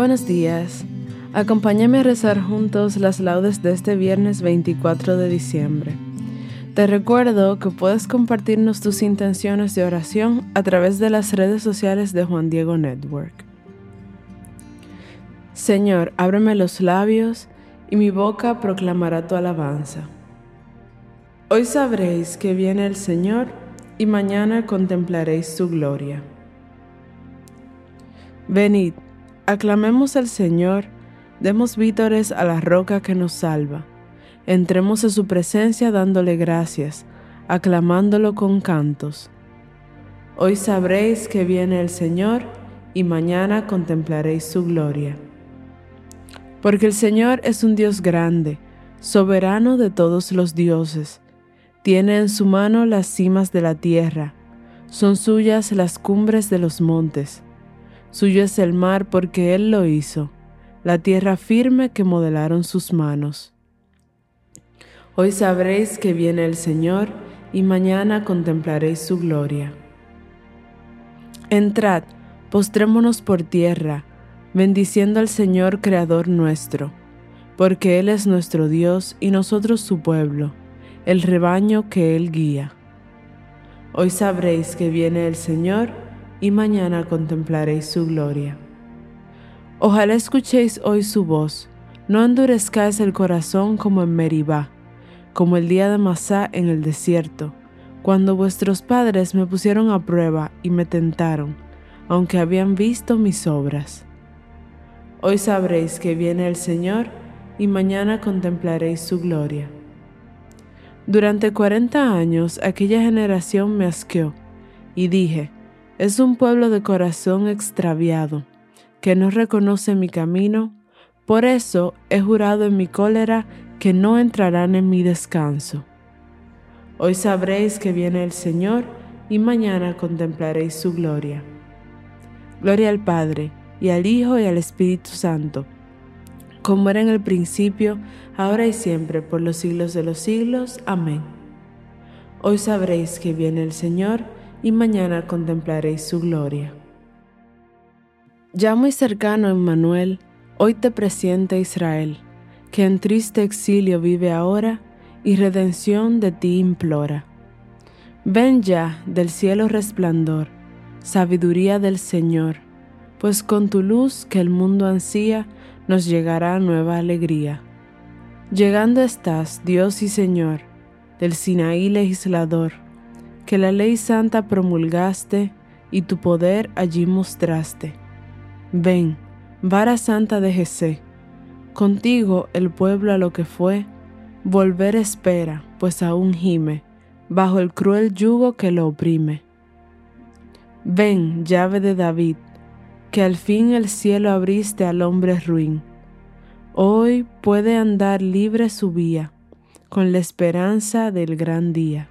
Buenos días. Acompáñame a rezar juntos las laudes de este viernes 24 de diciembre. Te recuerdo que puedes compartirnos tus intenciones de oración a través de las redes sociales de Juan Diego Network. Señor, ábreme los labios y mi boca proclamará tu alabanza. Hoy sabréis que viene el Señor y mañana contemplaréis su gloria. Venid, Aclamemos al Señor, demos vítores a la roca que nos salva. Entremos a su presencia dándole gracias, aclamándolo con cantos. Hoy sabréis que viene el Señor y mañana contemplaréis su gloria. Porque el Señor es un Dios grande, soberano de todos los dioses. Tiene en su mano las cimas de la tierra, son suyas las cumbres de los montes. Suyo es el mar porque Él lo hizo, la tierra firme que modelaron sus manos. Hoy sabréis que viene el Señor y mañana contemplaréis su gloria. Entrad, postrémonos por tierra, bendiciendo al Señor Creador nuestro, porque Él es nuestro Dios y nosotros su pueblo, el rebaño que Él guía. Hoy sabréis que viene el Señor y mañana contemplaréis su gloria. Ojalá escuchéis hoy su voz, no endurezcáis el corazón como en Meribá, como el día de Masá en el desierto, cuando vuestros padres me pusieron a prueba y me tentaron, aunque habían visto mis obras. Hoy sabréis que viene el Señor y mañana contemplaréis su gloria. Durante cuarenta años aquella generación me asqueó, y dije, es un pueblo de corazón extraviado, que no reconoce mi camino, por eso he jurado en mi cólera que no entrarán en mi descanso. Hoy sabréis que viene el Señor y mañana contemplaréis su gloria. Gloria al Padre, y al Hijo, y al Espíritu Santo, como era en el principio, ahora y siempre, por los siglos de los siglos. Amén. Hoy sabréis que viene el Señor, y mañana contemplaréis su gloria. Ya muy cercano, Emmanuel, hoy te presiente Israel, que en triste exilio vive ahora y redención de ti implora. Ven ya del cielo resplandor, sabiduría del Señor, pues con tu luz que el mundo ansía nos llegará nueva alegría. Llegando estás, Dios y Señor, del Sinaí legislador, que la ley santa promulgaste y tu poder allí mostraste. Ven, vara santa de Jesé, contigo el pueblo a lo que fue, volver espera, pues aún gime, bajo el cruel yugo que lo oprime. Ven, llave de David, que al fin el cielo abriste al hombre ruin. Hoy puede andar libre su vía, con la esperanza del gran día.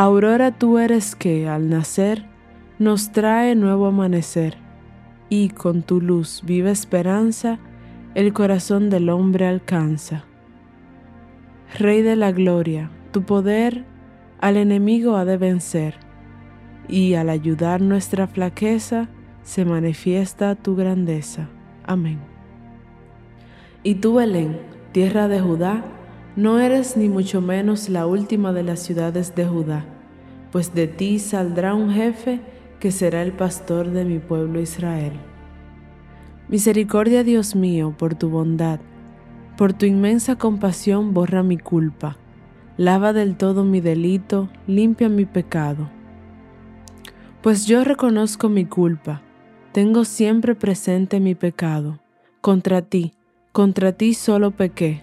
Aurora tú eres que, al nacer, nos trae nuevo amanecer, y con tu luz viva esperanza, el corazón del hombre alcanza. Rey de la gloria, tu poder al enemigo ha de vencer, y al ayudar nuestra flaqueza se manifiesta tu grandeza. Amén. Y tú, Belén, tierra de Judá, no eres ni mucho menos la última de las ciudades de Judá, pues de ti saldrá un jefe que será el pastor de mi pueblo Israel. Misericordia, Dios mío, por tu bondad, por tu inmensa compasión borra mi culpa, lava del todo mi delito, limpia mi pecado. Pues yo reconozco mi culpa, tengo siempre presente mi pecado. Contra ti, contra ti solo pequé,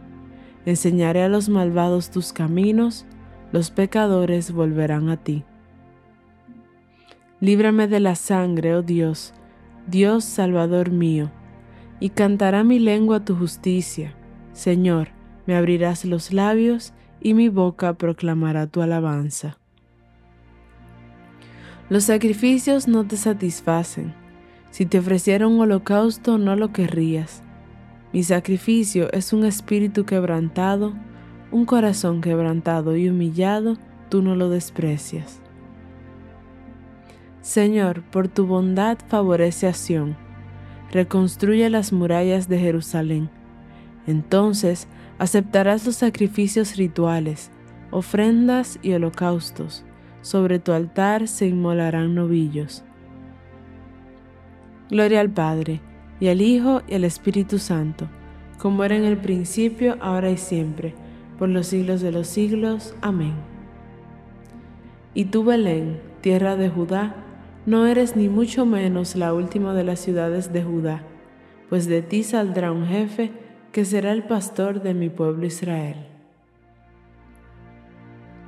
Enseñaré a los malvados tus caminos, los pecadores volverán a ti. Líbrame de la sangre, oh Dios, Dios Salvador mío y cantará mi lengua tu justicia. Señor, me abrirás los labios y mi boca proclamará tu alabanza. Los sacrificios no te satisfacen. Si te ofreciera un holocausto no lo querrías. Mi sacrificio es un espíritu quebrantado, un corazón quebrantado y humillado, tú no lo desprecias. Señor, por tu bondad favorece a Sión reconstruye las murallas de Jerusalén. Entonces aceptarás los sacrificios rituales, ofrendas y holocaustos. Sobre tu altar se inmolarán novillos. Gloria al Padre, y al Hijo, y al Espíritu Santo, como era en el principio, ahora y siempre, por los siglos de los siglos. Amén. Y tú, Belén, tierra de Judá, no eres ni mucho menos la última de las ciudades de Judá, pues de ti saldrá un jefe que será el pastor de mi pueblo Israel.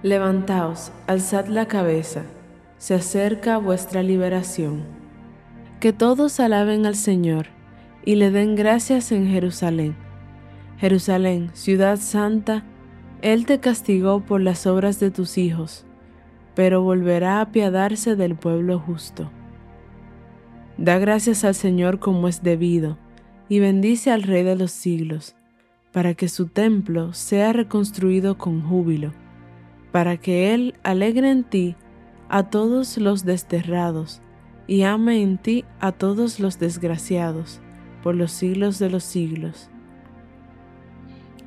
Levantaos, alzad la cabeza, se acerca vuestra liberación. Que todos alaben al Señor y le den gracias en Jerusalén. Jerusalén, ciudad santa, Él te castigó por las obras de tus hijos pero volverá a apiadarse del pueblo justo. Da gracias al Señor como es debido, y bendice al Rey de los siglos, para que su templo sea reconstruido con júbilo, para que Él alegre en ti a todos los desterrados, y ame en ti a todos los desgraciados, por los siglos de los siglos.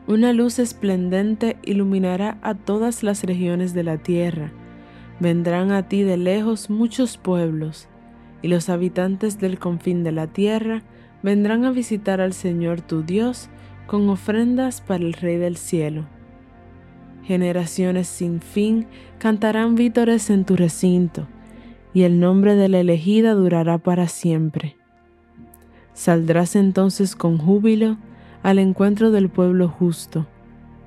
Una luz esplendente iluminará a todas las regiones de la tierra, Vendrán a ti de lejos muchos pueblos, y los habitantes del confín de la tierra vendrán a visitar al Señor tu Dios con ofrendas para el Rey del cielo. Generaciones sin fin cantarán vítores en tu recinto, y el nombre de la elegida durará para siempre. Saldrás entonces con júbilo al encuentro del pueblo justo,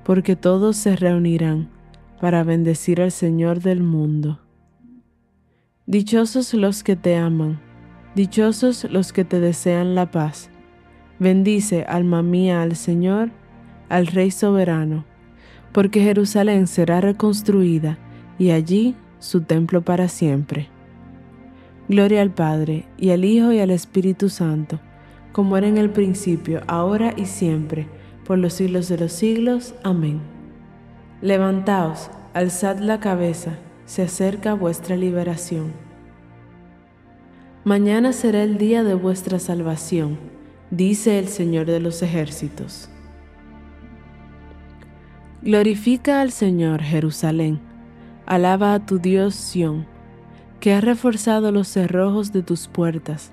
porque todos se reunirán para bendecir al Señor del mundo. Dichosos los que te aman, dichosos los que te desean la paz. Bendice, alma mía, al Señor, al Rey soberano, porque Jerusalén será reconstruida y allí su templo para siempre. Gloria al Padre, y al Hijo, y al Espíritu Santo, como era en el principio, ahora y siempre, por los siglos de los siglos. Amén. Levantaos, alzad la cabeza, se acerca vuestra liberación. Mañana será el día de vuestra salvación, dice el Señor de los ejércitos. Glorifica al Señor Jerusalén, alaba a tu Dios Sión, que ha reforzado los cerrojos de tus puertas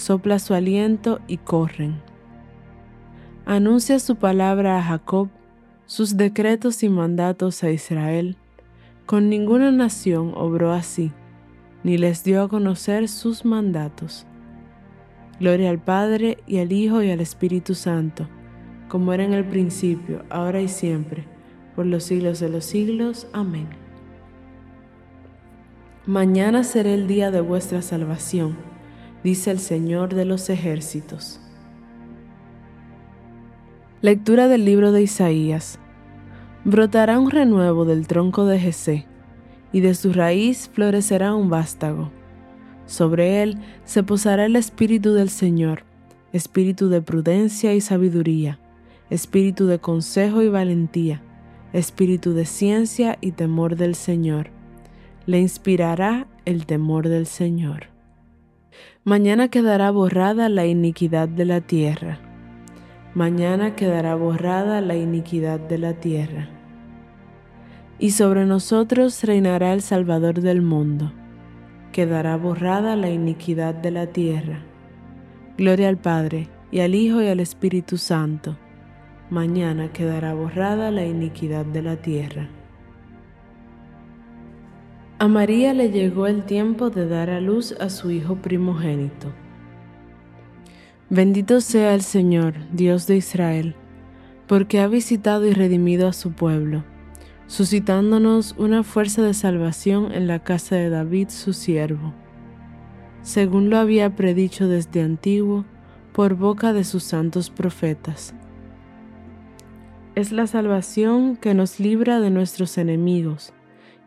Sopla su aliento y corren. Anuncia su palabra a Jacob, sus decretos y mandatos a Israel. Con ninguna nación obró así, ni les dio a conocer sus mandatos. Gloria al Padre y al Hijo y al Espíritu Santo como era en el principio, ahora y siempre, por los siglos de los siglos. Amén. Mañana será el día de vuestra salvación, dice el Señor de los ejércitos. Lectura del libro de Isaías. Brotará un renuevo del tronco de Jesé, y de su raíz florecerá un vástago. Sobre él se posará el espíritu del Señor, espíritu de prudencia y sabiduría espíritu de consejo y valentía, espíritu de ciencia y temor del Señor. Le inspirará el temor del Señor. Mañana quedará borrada la iniquidad de la tierra. Mañana quedará borrada la iniquidad de la tierra. Y sobre nosotros reinará el Salvador del mundo. Quedará borrada la iniquidad de la tierra. Gloria al Padre, y al Hijo, y al Espíritu Santo mañana quedará borrada la iniquidad de la tierra. A María le llegó el tiempo de dar a luz a su Hijo primogénito. Bendito sea el Señor, Dios de Israel, porque ha visitado y redimido a su pueblo, suscitándonos una fuerza de salvación en la casa de David su siervo, según lo había predicho desde antiguo por boca de sus santos profetas es la salvación que nos libra de nuestros enemigos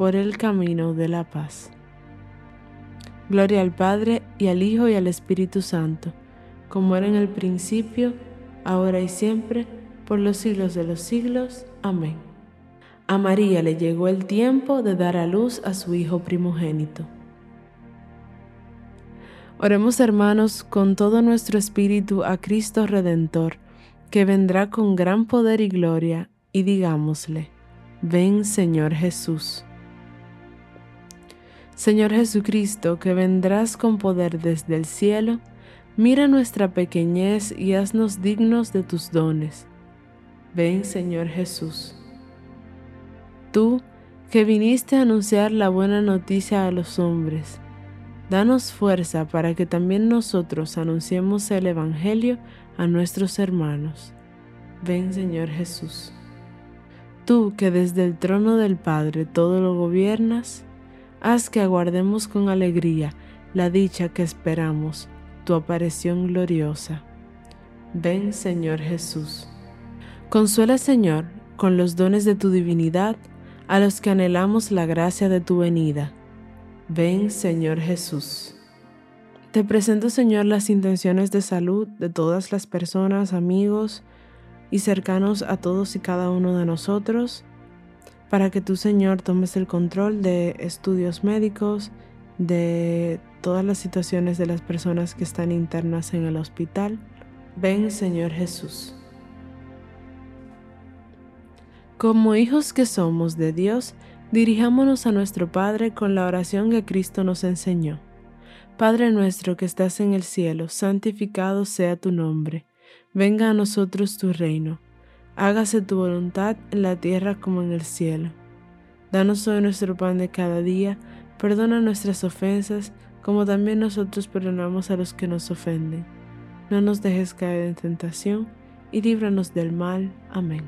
por el camino de la paz. Gloria al Padre y al Hijo y al Espíritu Santo, como era en el principio, ahora y siempre, por los siglos de los siglos. Amén. A María le llegó el tiempo de dar a luz a su Hijo primogénito. Oremos hermanos con todo nuestro espíritu a Cristo Redentor, que vendrá con gran poder y gloria, y digámosle, ven Señor Jesús. Señor Jesucristo, que vendrás con poder desde el cielo, mira nuestra pequeñez y haznos dignos de tus dones. Ven Señor Jesús. Tú, que viniste a anunciar la buena noticia a los hombres, danos fuerza para que también nosotros anunciemos el Evangelio a nuestros hermanos. Ven Señor Jesús. Tú que desde el trono del Padre todo lo gobiernas, haz que aguardemos con alegría la dicha que esperamos, tu aparición gloriosa. Ven Señor Jesús. Consuela Señor con los dones de tu divinidad a los que anhelamos la gracia de tu venida. Ven Señor Jesús. Te presento, Señor, las intenciones de salud de todas las personas, amigos y cercanos a todos y cada uno de nosotros. Para que tú, Señor, tomes el control de estudios médicos, de todas las situaciones de las personas que están internas en el hospital. Ven, Señor Jesús. Como hijos que somos de Dios, dirijámonos a nuestro Padre con la oración que Cristo nos enseñó. Padre nuestro que estás en el cielo, santificado sea tu nombre. Venga a nosotros tu reino. Hágase tu voluntad en la tierra como en el cielo. Danos hoy nuestro pan de cada día, perdona nuestras ofensas, como también nosotros perdonamos a los que nos ofenden. No nos dejes caer en tentación, y líbranos del mal. Amén.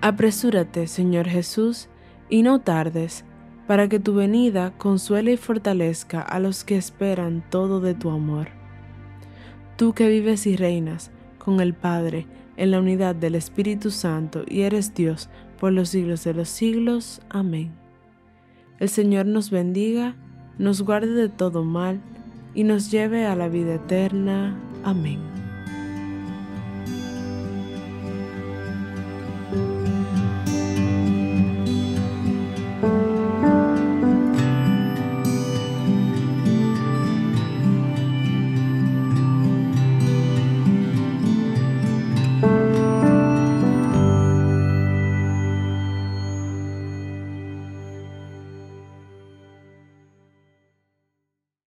Apresúrate, Señor Jesús, y no tardes, para que tu venida consuele y fortalezca a los que esperan todo de tu amor. Tú que vives y reinas con el Padre en la unidad del Espíritu Santo y eres Dios por los siglos de los siglos. Amén. El Señor nos bendiga, nos guarde de todo mal y nos lleve a la vida eterna. Amén.